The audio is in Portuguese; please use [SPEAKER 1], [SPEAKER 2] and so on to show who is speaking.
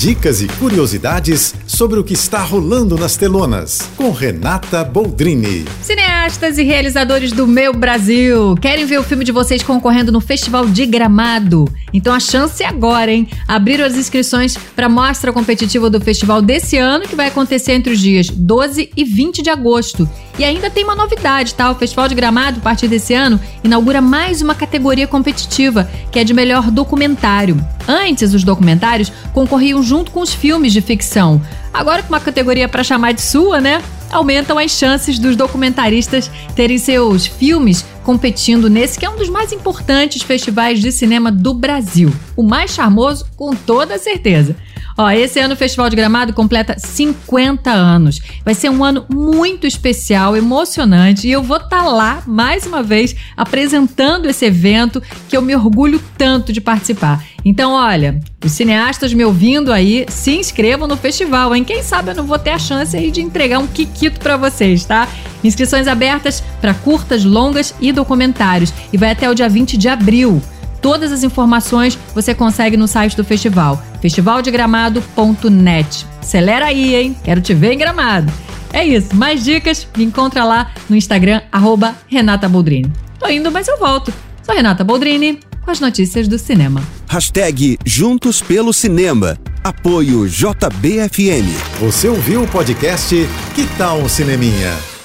[SPEAKER 1] Dicas e curiosidades sobre o que está rolando nas telonas, com Renata Boldrini.
[SPEAKER 2] Cineastas e realizadores do meu Brasil, querem ver o filme de vocês concorrendo no Festival de Gramado? Então a chance é agora, hein? Abriram as inscrições para a mostra competitiva do festival desse ano, que vai acontecer entre os dias 12 e 20 de agosto. E ainda tem uma novidade, tá? O Festival de Gramado, a partir desse ano, inaugura mais uma categoria competitiva, que é de melhor documentário. Antes, os documentários concorriam junto com os filmes de ficção. Agora, com uma categoria para chamar de sua, né? Aumentam as chances dos documentaristas terem seus filmes competindo nesse que é um dos mais importantes festivais de cinema do Brasil. O mais charmoso, com toda certeza. Ó, esse ano o Festival de Gramado completa 50 anos. Vai ser um ano muito especial, emocionante e eu vou estar tá lá mais uma vez apresentando esse evento que eu me orgulho tanto de participar. Então, olha, os cineastas me ouvindo aí, se inscrevam no festival, hein? Quem sabe eu não vou ter a chance aí de entregar um kikito para vocês, tá? Inscrições abertas para curtas, longas e documentários e vai até o dia 20 de abril. Todas as informações você consegue no site do festival, festivaldegramado.net. Acelera aí, hein? Quero te ver em Gramado. É isso, mais dicas me encontra lá no Instagram, arroba Renata Boldrini. Tô indo, mas eu volto. Sou Renata Boldrini com as notícias do cinema.
[SPEAKER 3] Hashtag Juntos pelo Cinema. Apoio JBFM.
[SPEAKER 1] Você ouviu o podcast Que tal um Cineminha?